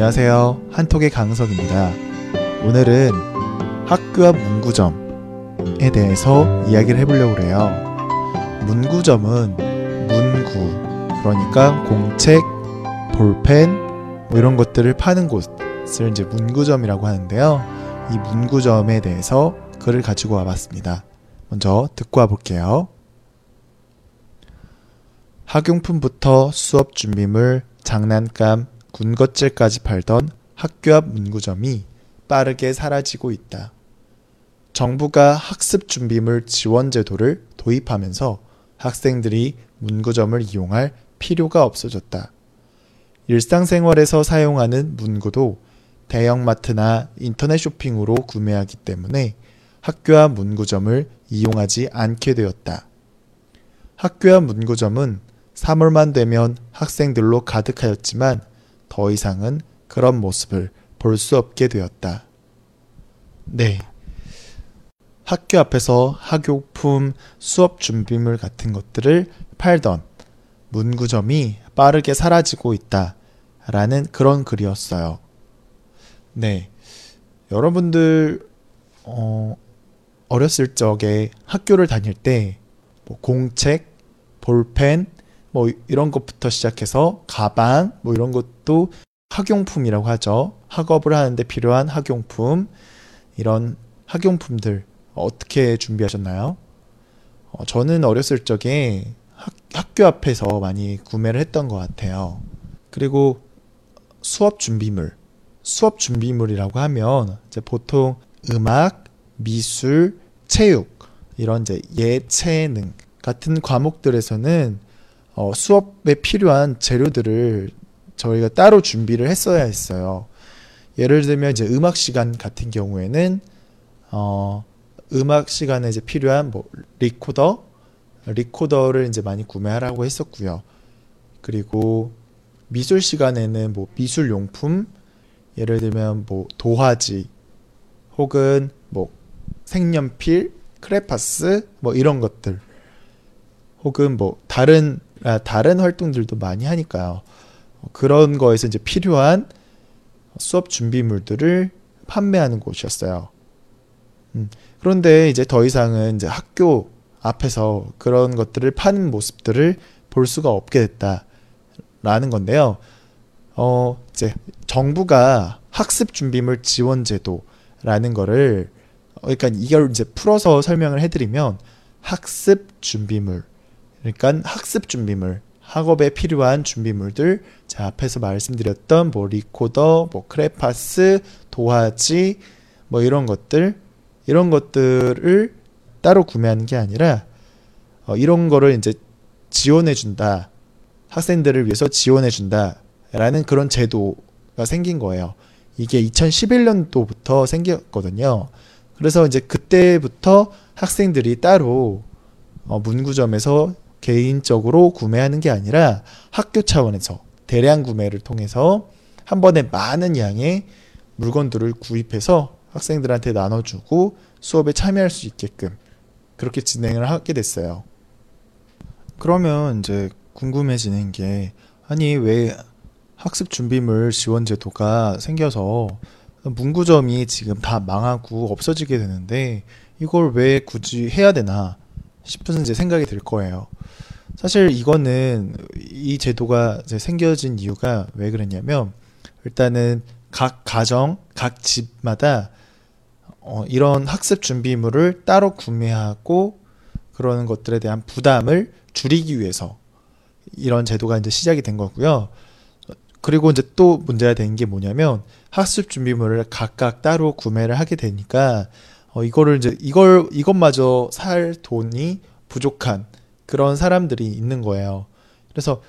안녕하세요. 한톡의 강석입니다. 오늘은 학교 앞 문구점에 대해서 이야기를 해보려고 해요. 문구점은 문구, 그러니까 공책, 볼펜, 뭐 이런 것들을 파는 곳을 이제 문구점이라고 하는데요. 이 문구점에 대해서 글을 가지고 와봤습니다. 먼저 듣고 와볼게요. 학용품부터 수업 준비물, 장난감, 군것질까지 팔던 학교 앞 문구점이 빠르게 사라지고 있다. 정부가 학습 준비물 지원 제도를 도입하면서 학생들이 문구점을 이용할 필요가 없어졌다. 일상생활에서 사용하는 문구도 대형마트나 인터넷 쇼핑으로 구매하기 때문에 학교 앞 문구점을 이용하지 않게 되었다. 학교 앞 문구점은 3월만 되면 학생들로 가득하였지만 더 이상은 그런 모습을 볼 수 없게 되었다. 네. 학교 앞에서 학용품, 수업 준비물 같은 것들을 팔던 문구점이 빠르게 사라지고 있다. 라는 그런 글이었어요. 네. 여러분들, 어, 어렸을 적에 학교를 다닐 때 뭐 공책, 볼펜, 뭐 이런 것부터 시작해서 가방, 뭐 이런 것도 학용품이라고 하죠. 학업을 하는데 필요한 학용품, 이런 학용품들 어떻게 준비하셨나요? 어, 저는 어렸을 적에 학, 학교 앞에서 많이 구매를 했던 것 같아요. 그리고 수업 준비물, 수업 준비물이라고 하면 이제 보통 음악, 미술, 체육 이런 이제 예체능 같은 과목들에서는 어, 수업에 필요한 재료들을 저희가 따로 준비를 했어야 했어요. 예를 들면 이제 음악 시간 같은 경우에는 어, 음악 시간에 이제 필요한 뭐 리코더, 리코더를 이제 많이 구매하라고 했었고요. 그리고 미술 시간에는 뭐 미술 용품, 예를 들면 뭐 도화지 혹은 뭐 색연필, 크레파스 뭐 이런 것들 혹은 뭐 다른 아, 다른 활동들도 많이 하니까요. 그런 거에서 이제 필요한 수업 준비물들을 판매하는 곳이었어요. 음, 그런데 이제 더 이상은 이제 학교 앞에서 그런 것들을 파는 모습들을 볼 수가 없게 됐다라는 건데요. 어, 이제 정부가 학습 준비물 지원 제도라는 거를 어, 그러니까 이걸 이제 풀어서 설명을 해드리면 학습 준비물 그러니까 학습 준비물 학업에 필요한 준비물들 자 앞에서 말씀드렸던 뭐 리코더 뭐 크레파스 도화지 뭐 이런 것들 이런 것들을 따로 구매하는 게 아니라 어, 이런 거를 이제 지원해 준다 학생들을 위해서 지원해 준다라는 그런 제도가 생긴 거예요. 이게 2011년도부터 생겼거든요. 그래서 이제 그때부터 학생들이 따로 어, 문구점에서 개인적으로 구매하는 게 아니라 학교 차원에서 대량 구매를 통해서 한 번에 많은 양의 물건들을 구입해서 학생들한테 나눠주고 수업에 참여할 수 있게끔 그렇게 진행을 하게 됐어요. 그러면 이제 궁금해지는 게 아니 왜 학습 준비물 지원 제도가 생겨서 문구점이 지금 다 망하고 없어지게 되는데 이걸 왜 굳이 해야 되나 싶은 이제 생각이 들 거예요. 사실 이거는 이 제도가 생겨진 이유가 왜 그랬냐면 일단은 각 가정, 각 집마다 어, 이런 학습 준비물을 따로 구매하고 그러는 것들에 대한 부담을 줄이기 위해서 이런 제도가 이제 시작이 된 거고요. 그리고 이제 또 문제가 되는 게 뭐냐면 학습 준비물을 각각 따로 구매를 하게 되니까 어, 이거를 이제 이걸 이것마저 살 돈이 부족한 그런 사람들이 있는 거예요. 그래서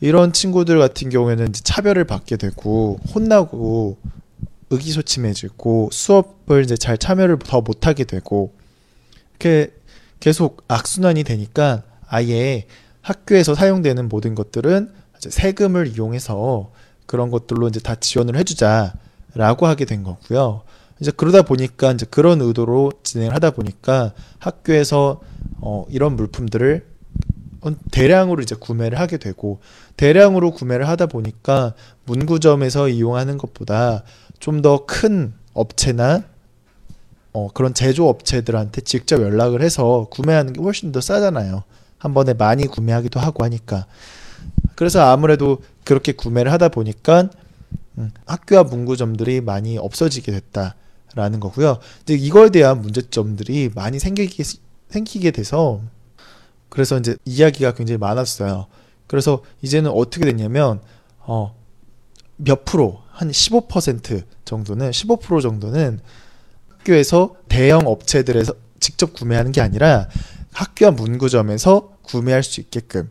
이런 친구들 같은 경우에는 차별을 받게 되고 혼나고 의기소침해지고 수업을 이제 잘 참여를 더 못하게 되고 이렇게 계속 악순환이 되니까 아예 학교에서 사용되는 모든 것들은 세금을 이용해서 그런 것들로 이제 다 지원을 해주자라고 하게 된 거고요. 이제 그러다 보니까 이제 그런 의도로 진행을 하다 보니까 학교에서 어, 이런 물품들을 대량으로 이제 구매를 하게 되고 대량으로 구매를 하다 보니까 문구점에서 이용하는 것보다 좀 더 큰 업체나 어, 그런 제조업체들한테 직접 연락을 해서 구매하는 게 훨씬 더 싸잖아요. 한 번에 많이 구매하기도 하고 하니까. 그래서 아무래도 그렇게 구매를 하다 보니까 음, 학교 앞 문구점들이 많이 없어지게 됐다 라는 거고요. 근데 이거에 대한 문제점들이 많이 생기게 생기게 돼서 그래서 이제 이야기가 굉장히 많았어요. 그래서 이제는 어떻게 됐냐면 어, 몇 프로 한 15% 정도는 15% 정도는 학교에서 대형 업체들에서 직접 구매하는 게 아니라 학교 앞 문구점에서 구매할 수 있게끔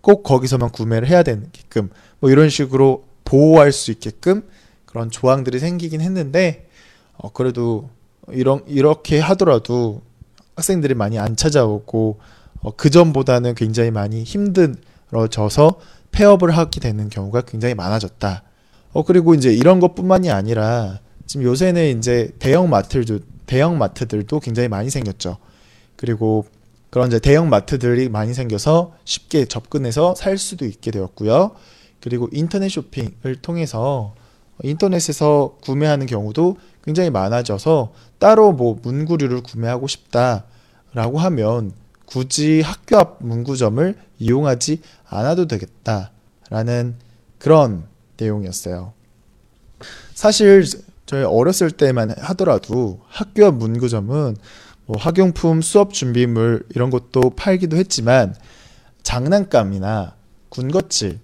꼭 거기서만 구매를 해야 되게끔 뭐 이런 식으로 보호할 수 있게끔 그런 조항들이 생기긴 했는데 어 그래도 이런 이렇게 하더라도 학생들이 많이 안 찾아오고 어, 그 전보다는 굉장히 많이 힘들어져서 폐업을 하게 되는 경우가 굉장히 많아졌다. 어 그리고 이제 이런 것뿐만이 아니라 지금 요새는 이제 대형 마트들도 대형 마트들도 굉장히 많이 생겼죠. 그리고 그런 이제 대형 마트들이 많이 생겨서 쉽게 접근해서 살 수도 있게 되었고요. 그리고 인터넷 쇼핑을 통해서 인터넷에서 구매하는 경우도 굉장히 많아져서 따로 뭐 문구류를 구매하고 싶다라고 하면 굳이 학교 앞 문구점을 이용하지 않아도 되겠다라는 그런 내용이었어요. 사실 저희 어렸을 때만 하더라도 학교 앞 문구점은 뭐 학용품, 수업 준비물 이런 것도 팔기도 했지만 장난감이나 군것질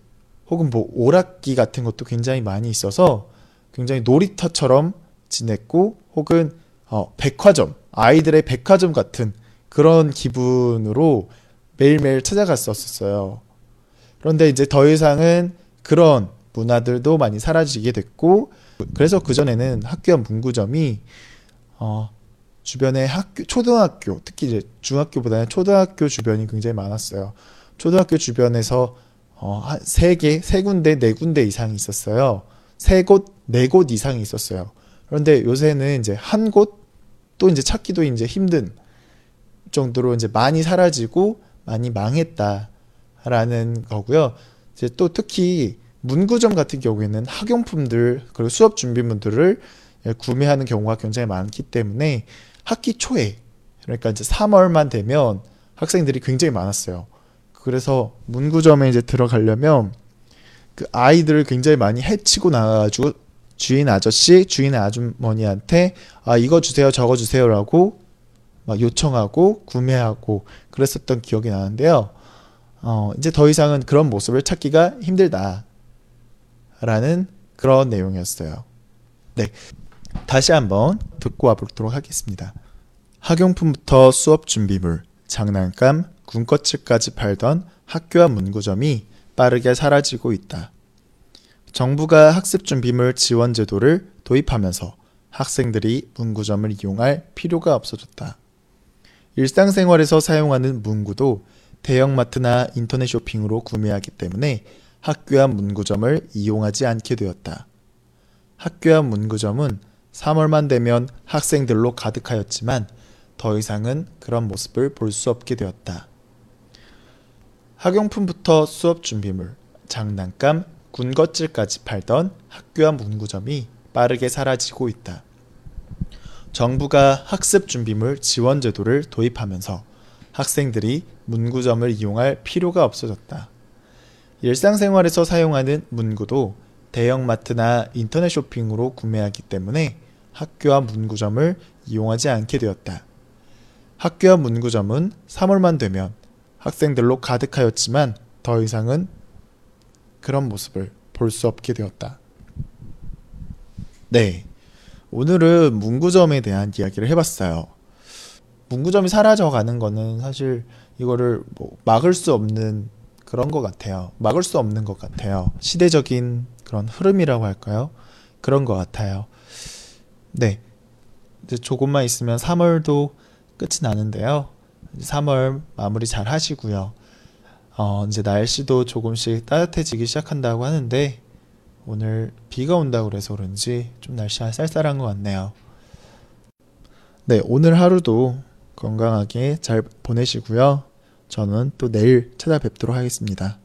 혹은 뭐 오락기 같은 것도 굉장히 많이 있어서 굉장히 놀이터처럼 지냈고 혹은 어, 백화점 아이들의 백화점 같은 그런 기분으로 매일매일 찾아갔었어요. 그런데 이제 더 이상은 그런 문화들도 많이 사라지게 됐고 그래서 그전에는 학교 의 문구점이 어, 주변에 학교 초등학교 특히 이제 중학교보다는 초등학교 주변이 굉장히 많았어요. 초등학교 주변에서 어, 한세 개, 세 군데, 네 군데 이상이 있었어요. 세 곳, 네 곳 이상이 있었어요. 그런데 요새는 이제 한 곳, 또 이제 찾기도 이제 힘든 정도로 이제 많이 사라지고 많이 망했다라는 거고요. 이제 또 특히 문구점 같은 경우에는 학용품들 그리고 수업 준비물들을 구매하는 경우가 굉장히 많기 때문에 학기 초에 그러니까 이제 3월만 되면 학생들이 굉장히 많았어요. 그래서 문구점에 이제 들어가려면 그 아이들을 굉장히 많이 해치고 나가가지고 주인 아저씨, 주인 아주머니한테 아 이거 주세요, 저거 주세요라고 막 요청하고 구매하고 그랬었던 기억이 나는데요. 어, 이제 더 이상은 그런 모습을 찾기가 힘들다. 라는 그런 내용이었어요. 네. 다시 한번 듣고 와보도록 하겠습니다. 학용품부터 수업 준비물, 장난감, 군것질까지 팔던 학교 앞 문구점이 빠르게 사라지고 있다. 정부가 학습 준비물 지원 제도를 도입하면서 학생들이 문구점을 이용할 필요가 없어졌다. 일상생활에서 사용하는 문구도 대형마트나 인터넷 쇼핑으로 구매하기 때문에 학교 앞 문구점을 이용하지 않게 되었다. 학교 앞 문구점은 3월만 되면 학생들로 가득하였지만 더 이상은 그런 모습을 볼 수 없게 되었다. 학용품부터 수업 준비물, 장난감, 군것질까지 팔던 학교 앞 문구점이 빠르게 사라지고 있다. 정부가 학습 준비물 지원 제도를 도입하면서 학생들이 문구점을 이용할 필요가 없어졌다. 일상생활에서 사용하는 문구도 대형마트나 인터넷 쇼핑으로 구매하기 때문에 학교 앞 문구점을 이용하지 않게 되었다. 학교 앞 문구점은 3월만 되면 학생들로 가득하였지만 더 이상은 그런 모습을 볼 수 없게 되었다. 네. 오늘은 문구점에 대한 이야기를 해봤어요. 문구점이 사라져 가는 거는 사실 이거를 뭐 막을 수 없는 그런 것 같아요. 막을 수 없는 것 같아요. 시대적인 그런 흐름이라고 할까요? 그런 것 같아요. 네. 이제 조금만 있으면 3월도 끝이 나는데요. 3월 마무리 잘 하시고요. 어, 이제 날씨도 조금씩 따뜻해지기 시작한다고 하는데, 오늘 비가 온다고 그래서 그런지 좀 날씨가 쌀쌀한 것 같네요. 네, 오늘 하루도 건강하게 잘 보내시고요. 저는 또 내일 찾아뵙도록 하겠습니다.